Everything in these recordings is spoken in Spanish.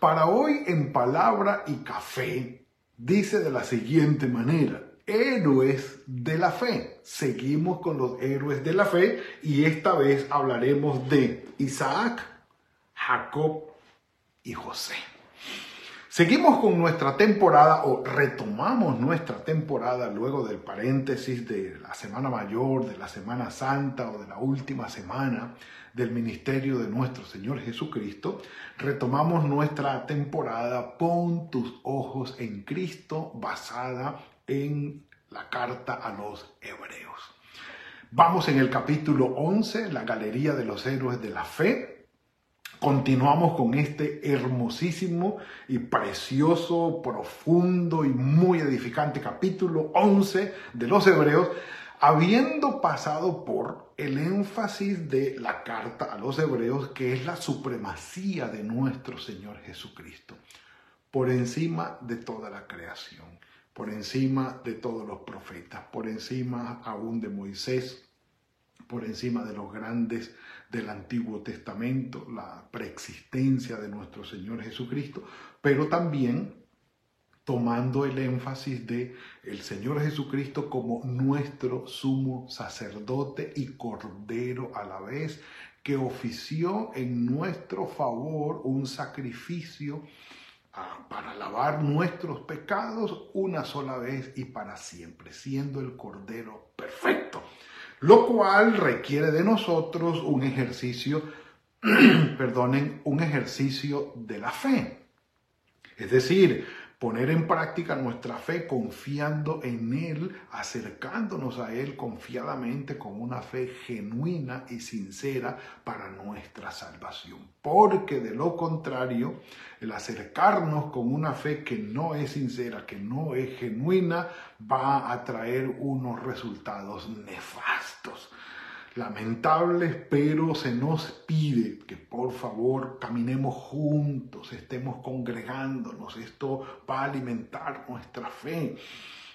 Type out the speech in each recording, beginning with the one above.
para hoy en palabra y café, dice de la siguiente manera, héroes de la fe. Seguimos con los héroes de la fe y esta vez hablaremos de Isaac, Jacob y José. Seguimos con nuestra temporada o retomamos nuestra temporada luego del paréntesis de la Semana Mayor, de la Semana Santa o de la última semana del ministerio de nuestro Señor Jesucristo. Retomamos nuestra temporada Pon tus ojos en Cristo basada en la carta a los hebreos. Vamos en el capítulo 11, la galería de los héroes de la fe, Continuamos con este hermosísimo y precioso, profundo y muy edificante capítulo 11 de los Hebreos, habiendo pasado por el énfasis de la carta a los Hebreos, que es la supremacía de nuestro Señor Jesucristo, por encima de toda la creación, por encima de todos los profetas, por encima aún de Moisés, por encima de los grandes del Antiguo Testamento, la preexistencia de nuestro Señor Jesucristo, pero también tomando el énfasis de el Señor Jesucristo como nuestro sumo sacerdote y cordero a la vez, que ofició en nuestro favor un sacrificio ah, para lavar nuestros pecados una sola vez y para siempre, siendo el cordero perfecto lo cual requiere de nosotros un ejercicio, perdonen, un ejercicio de la fe. Es decir, poner en práctica nuestra fe confiando en Él, acercándonos a Él confiadamente con una fe genuina y sincera para nuestra salvación. Porque de lo contrario, el acercarnos con una fe que no es sincera, que no es genuina, va a traer unos resultados nefastos lamentables, pero se nos pide que por favor caminemos juntos, estemos congregándonos. Esto va a alimentar nuestra fe.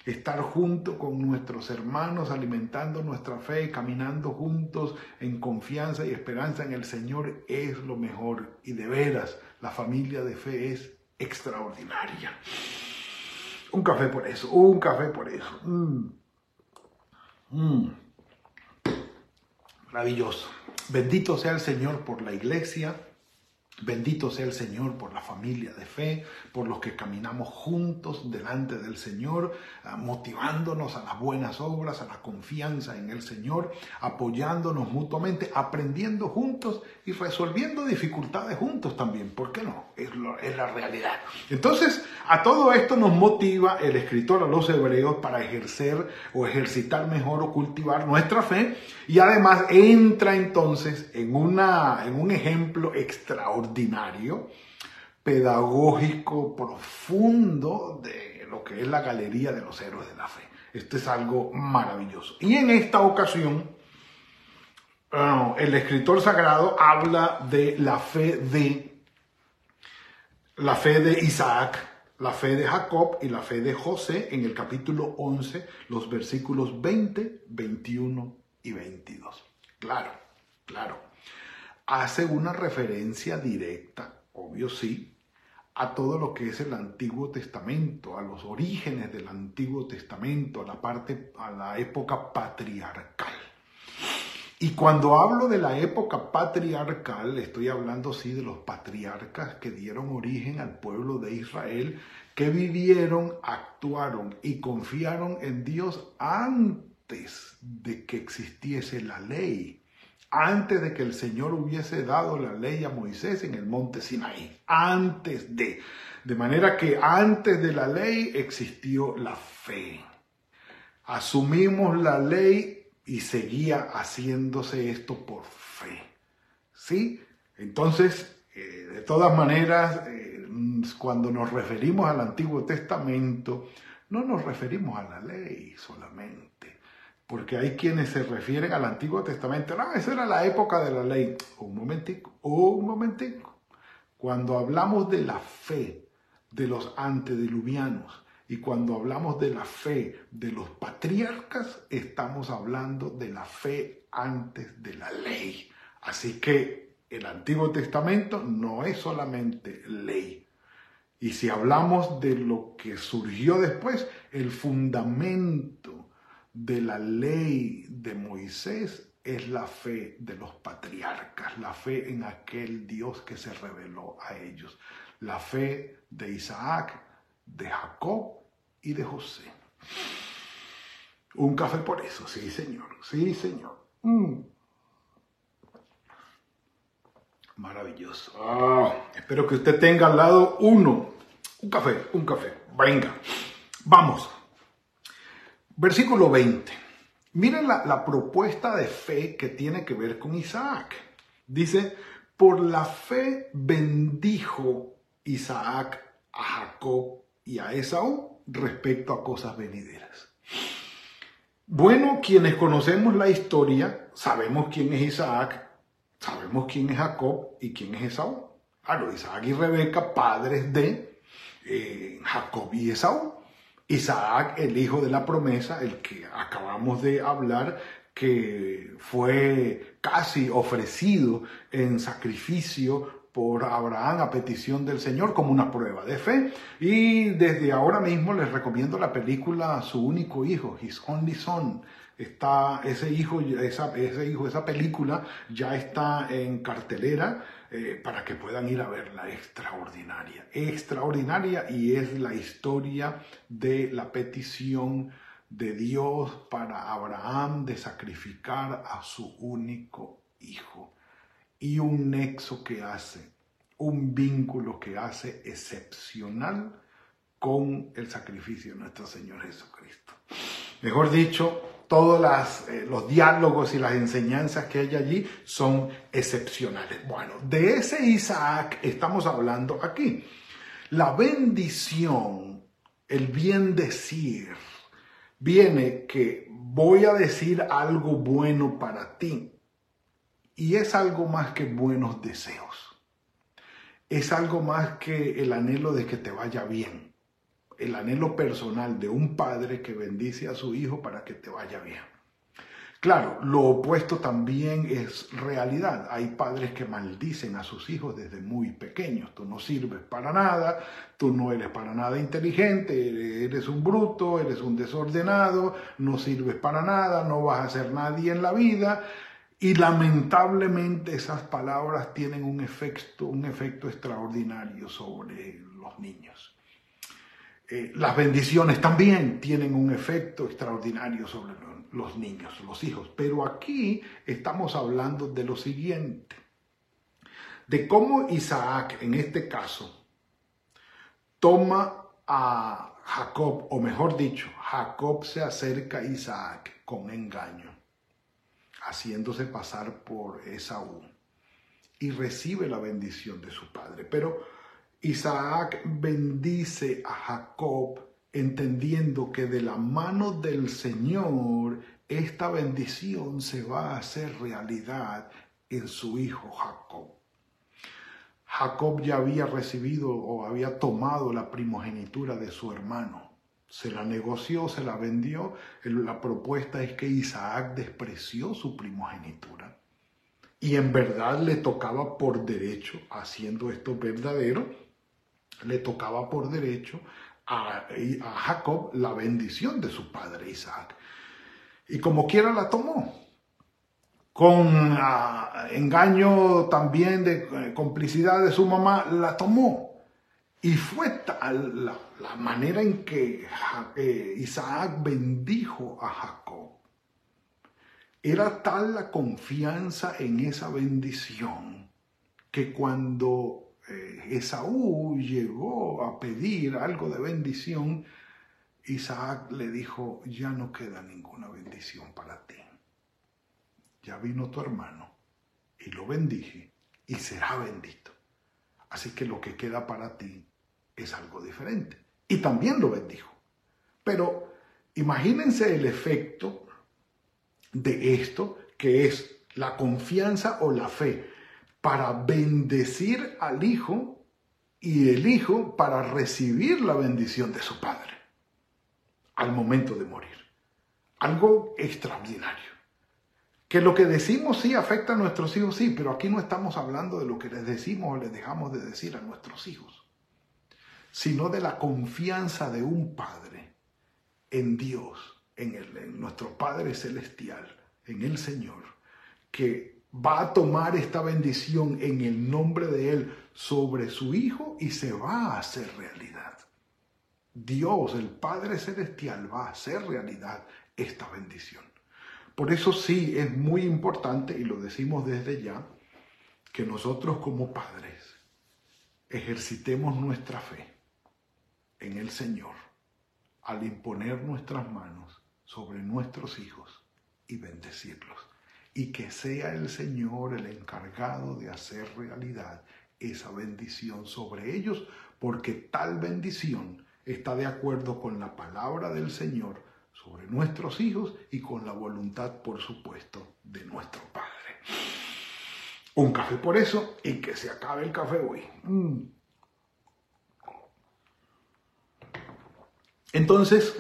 Estar junto con nuestros hermanos, alimentando nuestra fe, caminando juntos en confianza y esperanza en el Señor es lo mejor. Y de veras, la familia de fe es extraordinaria. Un café por eso, un café por eso. Mm. Mm. Maravilloso. Bendito sea el Señor por la iglesia, Bendito sea el Señor por la familia de fe, por los que caminamos juntos delante del Señor, ah, motivándonos a las buenas obras, a la confianza en el Señor, apoyándonos mutuamente, aprendiendo juntos y resolviendo dificultades juntos también. ¿Por qué no? Es, la realidad. Entonces, a todo esto nos motiva el escritor a los hebreos para ejercer o ejercitar mejor o cultivar nuestra fe y además entra entonces en, una, en un ejemplo extraordinario pedagógico, profundo de lo que es la galería de los héroes de la fe. Esto es algo maravilloso. Y en esta ocasión, el escritor sagrado habla de la fe de la fe de Isaac, la fe de Jacob y la fe de José en el capítulo 11, los versículos 20, 21 y 22. Claro, claro hace una referencia directa, obvio sí, a todo lo que es el Antiguo Testamento, a los orígenes del Antiguo Testamento, a la parte, a la época patriarcal. Y cuando hablo de la época patriarcal, estoy hablando sí de los patriarcas que dieron origen al pueblo de Israel, que vivieron, actuaron y confiaron en Dios antes de que existiese la ley antes de que el Señor hubiese dado la ley a Moisés en el monte Sinaí, antes de. De manera que antes de la ley existió la fe. Asumimos la ley y seguía haciéndose esto por fe. ¿Sí? Entonces, eh, de todas maneras, eh, cuando nos referimos al Antiguo Testamento, no nos referimos a la ley solamente, porque hay quienes se refieren al Antiguo Testamento, no, esa era la época de la ley. Un momentico, un momentico. Cuando hablamos de la fe de los antediluvianos y cuando hablamos de la fe de los patriarcas, estamos hablando de la fe antes de la ley. Así que el Antiguo Testamento no es solamente ley. Y si hablamos de lo que surgió después, el fundamento de la ley de Moisés es la fe de los patriarcas, la fe en aquel Dios que se reveló a ellos, la fe de Isaac, de Jacob y de José. Un café por eso, sí señor, sí señor. Mm. Maravilloso. Ah, espero que usted tenga al lado uno. Un café, un café. Venga, vamos. Versículo 20. Miren la, la propuesta de fe que tiene que ver con Isaac. Dice, por la fe bendijo Isaac a Jacob y a Esaú respecto a cosas venideras. Bueno, quienes conocemos la historia, sabemos quién es Isaac, sabemos quién es Jacob y quién es Esaú. Claro, Isaac y Rebeca, padres de eh, Jacob y Esaú. Isaac, el hijo de la promesa, el que acabamos de hablar, que fue casi ofrecido en sacrificio por Abraham a petición del Señor como una prueba de fe. Y desde ahora mismo les recomiendo la película Su único hijo, His Only Son. Está ese hijo, esa, ese hijo, esa película ya está en cartelera eh, para que puedan ir a verla. Extraordinaria, extraordinaria y es la historia de la petición de Dios para Abraham de sacrificar a su único hijo y un nexo que hace, un vínculo que hace excepcional con el sacrificio de nuestro Señor Jesucristo. Mejor dicho, todos eh, los diálogos y las enseñanzas que hay allí son excepcionales. Bueno, de ese Isaac estamos hablando aquí. La bendición, el bien decir, viene que voy a decir algo bueno para ti. Y es algo más que buenos deseos. Es algo más que el anhelo de que te vaya bien. El anhelo personal de un padre que bendice a su hijo para que te vaya bien. Claro, lo opuesto también es realidad. Hay padres que maldicen a sus hijos desde muy pequeños. Tú no sirves para nada, tú no eres para nada inteligente, eres un bruto, eres un desordenado, no sirves para nada, no vas a ser nadie en la vida. Y lamentablemente esas palabras tienen un efecto, un efecto extraordinario sobre los niños. Eh, las bendiciones también tienen un efecto extraordinario sobre los niños, los hijos. Pero aquí estamos hablando de lo siguiente, de cómo Isaac, en este caso, toma a Jacob, o mejor dicho, Jacob se acerca a Isaac con engaño haciéndose pasar por Esaú y recibe la bendición de su padre. Pero Isaac bendice a Jacob entendiendo que de la mano del Señor esta bendición se va a hacer realidad en su hijo Jacob. Jacob ya había recibido o había tomado la primogenitura de su hermano se la negoció, se la vendió. La propuesta es que Isaac despreció su primogenitura. Y en verdad le tocaba por derecho, haciendo esto verdadero, le tocaba por derecho a, Jacob la bendición de su padre Isaac. Y como quiera la tomó. Con ah, engaño también de eh, complicidad de su mamá, la tomó. Y fue tal la, manera en que eh, Isaac bendijo a Jacob. Era tal la confianza en esa bendición que cuando eh, Esaú llegó a pedir algo de bendición, Isaac le dijo, ya no queda ninguna bendición para ti. Ya vino tu hermano y lo bendije y será bendito. Así que lo que queda para ti es algo diferente. Y también lo bendijo. Pero imagínense el efecto de esto, que es la confianza o la fe, para bendecir al Hijo y el Hijo para recibir la bendición de su Padre al momento de morir. Algo extraordinario. Que lo que decimos sí afecta a nuestros hijos, sí, pero aquí no estamos hablando de lo que les decimos o les dejamos de decir a nuestros hijos, sino de la confianza de un Padre en Dios, en, nuestro Padre Celestial, en el Señor, que va a tomar esta bendición en el nombre de Él sobre su Hijo y se va a hacer realidad. Dios, el Padre Celestial, va a hacer realidad esta bendición. Por eso sí es muy importante, y lo decimos desde ya, que nosotros como padres ejercitemos nuestra fe en el Señor al imponer nuestras manos sobre nuestros hijos y bendecirlos. Y que sea el Señor el encargado de hacer realidad esa bendición sobre ellos, porque tal bendición está de acuerdo con la palabra del Señor sobre nuestros hijos y con la voluntad, por supuesto, de nuestro Padre. Un café por eso y que se acabe el café hoy. Mm. Entonces,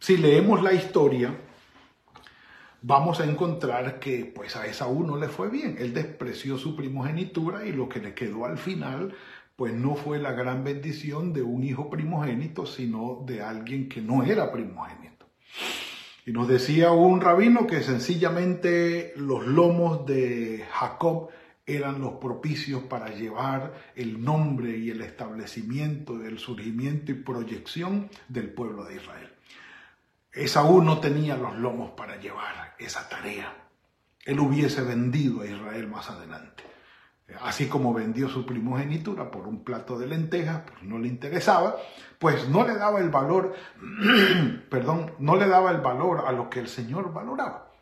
si leemos la historia, vamos a encontrar que pues a Esaú no le fue bien. Él despreció su primogenitura y lo que le quedó al final pues no fue la gran bendición de un hijo primogénito, sino de alguien que no era primogénito. Y nos decía un rabino que sencillamente los lomos de Jacob eran los propicios para llevar el nombre y el establecimiento del surgimiento y proyección del pueblo de Israel. Esaú no tenía los lomos para llevar esa tarea. Él hubiese vendido a Israel más adelante así como vendió su primogenitura por un plato de lentejas, pues no le interesaba, pues no le daba el valor, perdón, no le daba el valor a lo que el Señor valoraba.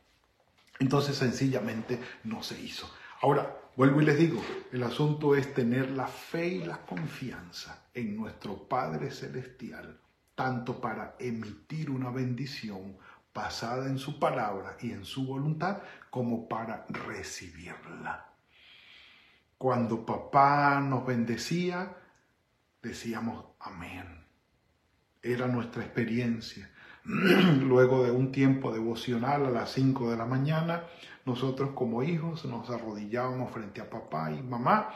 Entonces sencillamente no se hizo. Ahora, vuelvo y les digo, el asunto es tener la fe y la confianza en nuestro Padre Celestial, tanto para emitir una bendición basada en su palabra y en su voluntad, como para recibirla. Cuando papá nos bendecía, decíamos amén. Era nuestra experiencia. Luego de un tiempo devocional a las 5 de la mañana, nosotros como hijos nos arrodillábamos frente a papá y mamá,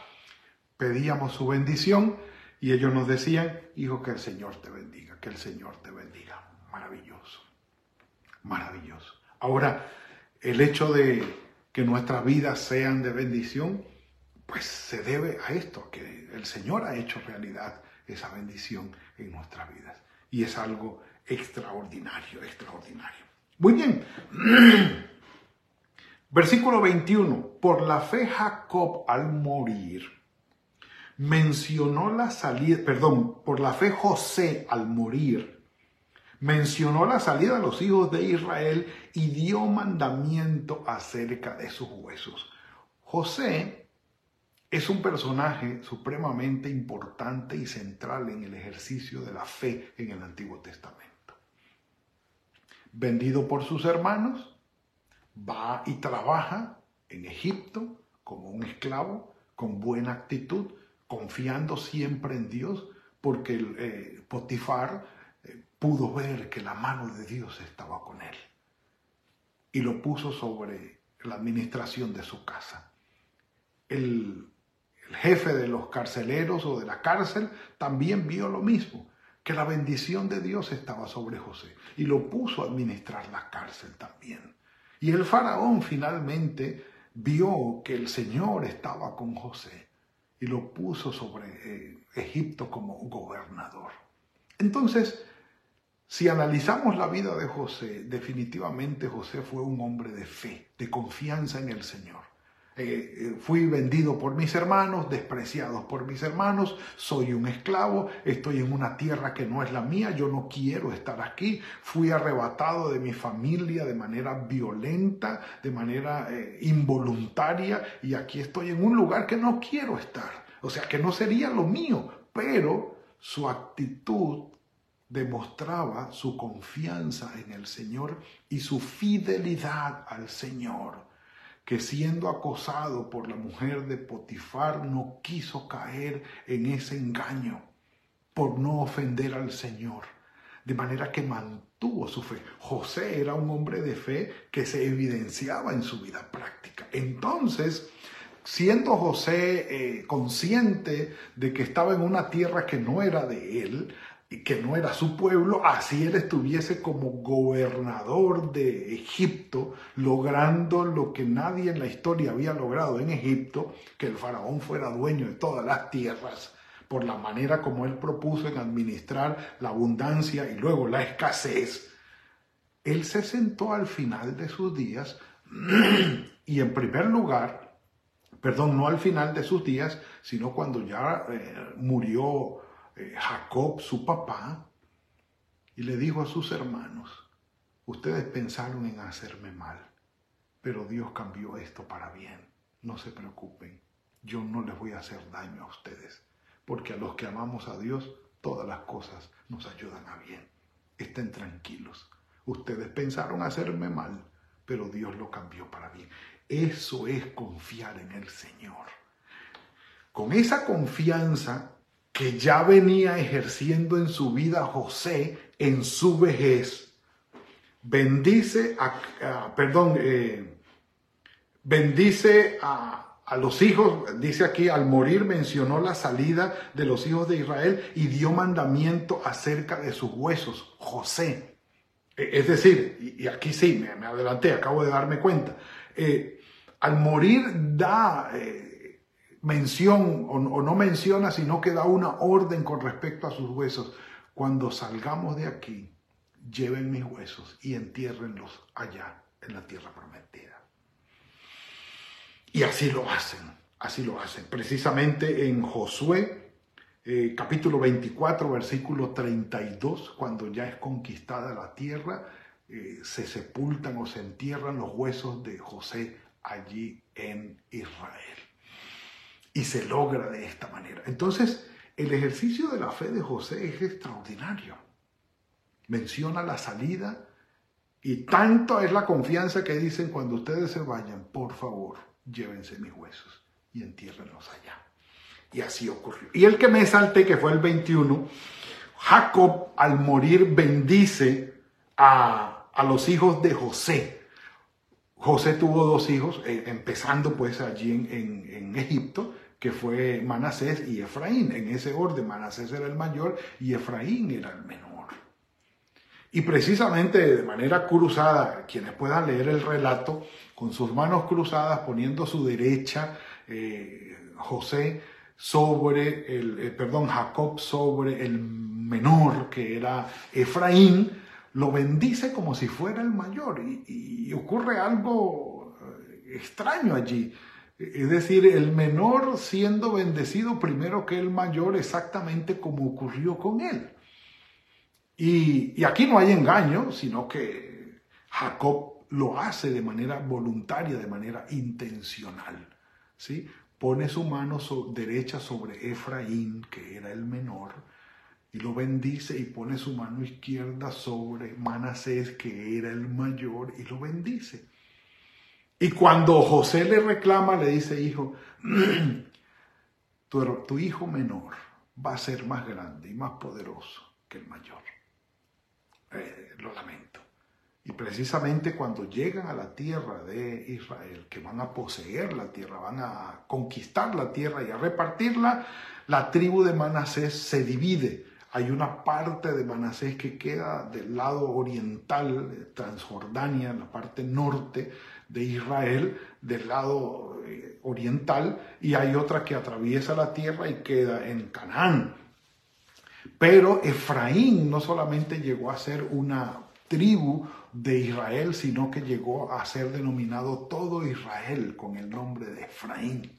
pedíamos su bendición y ellos nos decían, hijo, que el Señor te bendiga, que el Señor te bendiga. Maravilloso, maravilloso. Ahora, el hecho de que nuestras vidas sean de bendición, pues se debe a esto, que el Señor ha hecho realidad esa bendición en nuestras vidas. Y es algo extraordinario, extraordinario. Muy bien. Versículo 21. Por la fe Jacob al morir mencionó la salida, perdón, por la fe José al morir mencionó la salida de los hijos de Israel y dio mandamiento acerca de sus huesos. José es un personaje supremamente importante y central en el ejercicio de la fe en el Antiguo Testamento. Vendido por sus hermanos, va y trabaja en Egipto como un esclavo, con buena actitud, confiando siempre en Dios, porque eh, Potifar eh, pudo ver que la mano de Dios estaba con él y lo puso sobre la administración de su casa. El el jefe de los carceleros o de la cárcel, también vio lo mismo, que la bendición de Dios estaba sobre José y lo puso a administrar la cárcel también. Y el faraón finalmente vio que el Señor estaba con José y lo puso sobre eh, Egipto como gobernador. Entonces, si analizamos la vida de José, definitivamente José fue un hombre de fe, de confianza en el Señor. Eh, eh, fui vendido por mis hermanos, despreciado por mis hermanos, soy un esclavo, estoy en una tierra que no es la mía, yo no quiero estar aquí, fui arrebatado de mi familia de manera violenta, de manera eh, involuntaria, y aquí estoy en un lugar que no quiero estar. O sea, que no sería lo mío, pero su actitud demostraba su confianza en el Señor y su fidelidad al Señor, que siendo acosado por la mujer de Potifar no quiso caer en ese engaño por no ofender al Señor, de manera que mantuvo su fe. José era un hombre de fe que se evidenciaba en su vida práctica. Entonces, siendo José eh, consciente de que estaba en una tierra que no era de él, que no era su pueblo, así él estuviese como gobernador de Egipto, logrando lo que nadie en la historia había logrado en Egipto, que el faraón fuera dueño de todas las tierras, por la manera como él propuso en administrar la abundancia y luego la escasez. Él se sentó al final de sus días y en primer lugar, perdón, no al final de sus días, sino cuando ya eh, murió Jacob, su papá, y le dijo a sus hermanos, ustedes pensaron en hacerme mal, pero Dios cambió esto para bien. No se preocupen, yo no les voy a hacer daño a ustedes, porque a los que amamos a Dios, todas las cosas nos ayudan a bien. Estén tranquilos. Ustedes pensaron hacerme mal, pero Dios lo cambió para bien. Eso es confiar en el Señor. Con esa confianza que ya venía ejerciendo en su vida José en su vejez. Bendice a, perdón, eh, bendice a, a los hijos, dice aquí, al morir mencionó la salida de los hijos de Israel y dio mandamiento acerca de sus huesos, José. E, es decir, y aquí sí, me, adelanté, acabo de darme cuenta, eh, al morir da... Eh, mención o, no menciona, sino que da una orden con respecto a sus huesos. Cuando salgamos de aquí, lleven mis huesos y entiérrenlos allá en la tierra prometida. Y así lo hacen, así lo hacen. Precisamente en Josué, eh, capítulo 24, versículo 32, cuando ya es conquistada la tierra, eh, se sepultan o se entierran los huesos de José allí en Israel y se logra de esta manera. Entonces, el ejercicio de la fe de José es extraordinario. Menciona la salida y tanto es la confianza que dicen cuando ustedes se vayan, por favor, llévense mis huesos y entiérrenlos allá. Y así ocurrió. Y el que me salté, que fue el 21, Jacob al morir bendice a, a los hijos de José. José tuvo dos hijos, eh, empezando pues allí en, en, en Egipto, que fue Manasés y Efraín. En ese orden, Manasés era el mayor y Efraín era el menor. Y precisamente de manera cruzada, quienes puedan leer el relato, con sus manos cruzadas, poniendo su derecha, eh, José sobre el, eh, perdón, Jacob sobre el menor que era Efraín, lo bendice como si fuera el mayor. y ocurre algo eh, extraño allí. Es decir, el menor siendo bendecido primero que el mayor, exactamente como ocurrió con él. Y, aquí no hay engaño, sino que Jacob lo hace de manera voluntaria, de manera intencional. ¿sí? Pone su mano derecha sobre Efraín, que era el menor, y lo bendice y pone su mano izquierda sobre Manasés, que era el mayor, y lo bendice. Y cuando José le reclama, le dice, hijo, tu, hijo menor va a ser más grande y más poderoso que el mayor. Eh, lo lamento. Y precisamente cuando llegan a la tierra de Israel, que van a poseer la tierra, van a conquistar la tierra y a repartirla, la tribu de Manasés se divide. Hay una parte de Manasés que queda del lado oriental, Transjordania, en la parte norte, de Israel del lado eh, oriental y hay otra que atraviesa la tierra y queda en Canaán. Pero Efraín no solamente llegó a ser una tribu de Israel, sino que llegó a ser denominado todo Israel con el nombre de Efraín.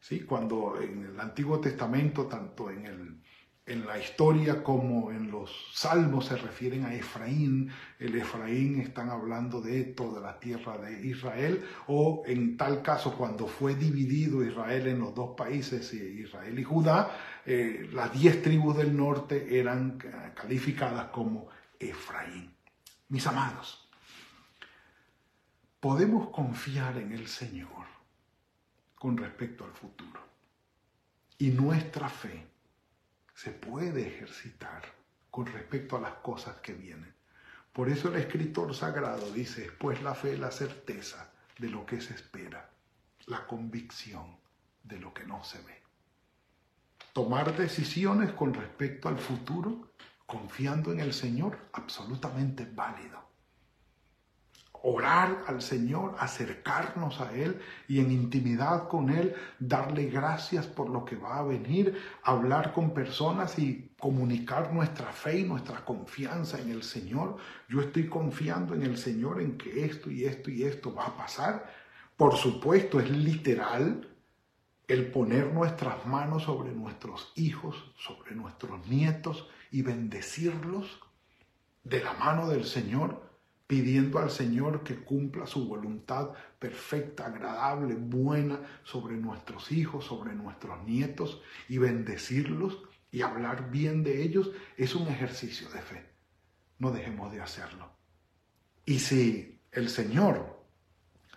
¿Sí? Cuando en el Antiguo Testamento, tanto en, el, en la historia como en, los salmos se refieren a Efraín, el Efraín están hablando de toda la tierra de Israel, o en tal caso cuando fue dividido Israel en los dos países, Israel y Judá, eh, las diez tribus del norte eran calificadas como Efraín. Mis amados, podemos confiar en el Señor con respecto al futuro. Y nuestra fe se puede ejercitar con respecto a las cosas que vienen. Por eso el escritor sagrado dice, pues la fe la certeza de lo que se espera, la convicción de lo que no se ve. Tomar decisiones con respecto al futuro, confiando en el Señor, absolutamente válido orar al Señor, acercarnos a Él y en intimidad con Él, darle gracias por lo que va a venir, hablar con personas y comunicar nuestra fe y nuestra confianza en el Señor. Yo estoy confiando en el Señor en que esto y esto y esto va a pasar. Por supuesto, es literal el poner nuestras manos sobre nuestros hijos, sobre nuestros nietos y bendecirlos de la mano del Señor pidiendo al Señor que cumpla su voluntad perfecta, agradable, buena sobre nuestros hijos, sobre nuestros nietos y bendecirlos y hablar bien de ellos, es un ejercicio de fe. No dejemos de hacerlo. Y si el Señor,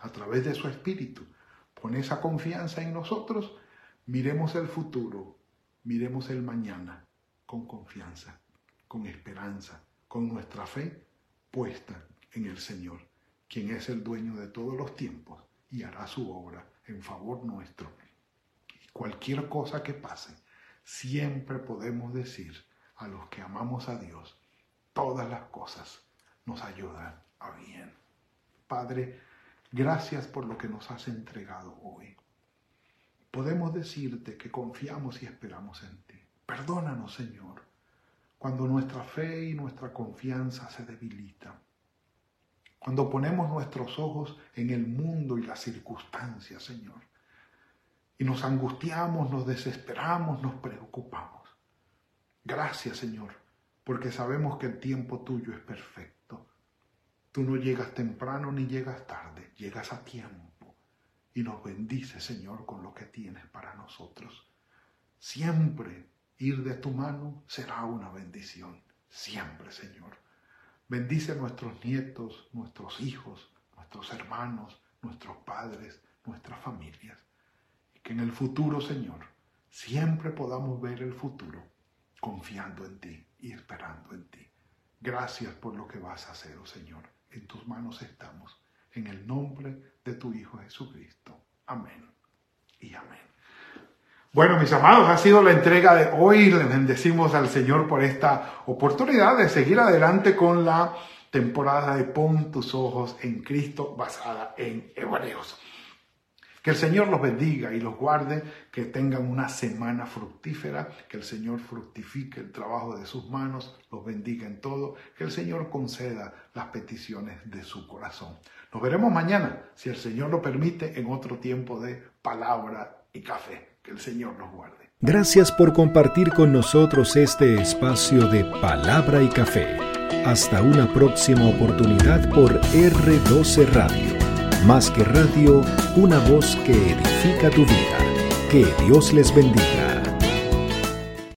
a través de su Espíritu, pone esa confianza en nosotros, miremos el futuro, miremos el mañana con confianza, con esperanza, con nuestra fe puesta en el Señor, quien es el dueño de todos los tiempos y hará su obra en favor nuestro. Y cualquier cosa que pase, siempre podemos decir a los que amamos a Dios, todas las cosas nos ayudan a bien. Padre, gracias por lo que nos has entregado hoy. Podemos decirte que confiamos y esperamos en ti. Perdónanos, Señor, cuando nuestra fe y nuestra confianza se debilitan cuando ponemos nuestros ojos en el mundo y las circunstancias, Señor, y nos angustiamos, nos desesperamos, nos preocupamos. Gracias, Señor, porque sabemos que el tiempo tuyo es perfecto. Tú no llegas temprano ni llegas tarde, llegas a tiempo y nos bendices, Señor, con lo que tienes para nosotros. Siempre ir de tu mano será una bendición, siempre, Señor. Bendice a nuestros nietos, nuestros hijos, nuestros hermanos, nuestros padres, nuestras familias. Y que en el futuro, Señor, siempre podamos ver el futuro confiando en ti y esperando en ti. Gracias por lo que vas a hacer, oh Señor. En tus manos estamos. En el nombre de tu Hijo Jesucristo. Amén y amén. Bueno, mis amados, ha sido la entrega de hoy. Le bendecimos al Señor por esta oportunidad de seguir adelante con la temporada de Pon tus ojos en Cristo basada en Hebreos. Que el Señor los bendiga y los guarde, que tengan una semana fructífera, que el Señor fructifique el trabajo de sus manos, los bendiga en todo, que el Señor conceda las peticiones de su corazón. Nos veremos mañana, si el Señor lo permite, en otro tiempo de palabra y café. Que el Señor nos guarde. Gracias por compartir con nosotros este espacio de palabra y café. Hasta una próxima oportunidad por R12 Radio. Más que radio, una voz que edifica tu vida. Que Dios les bendiga.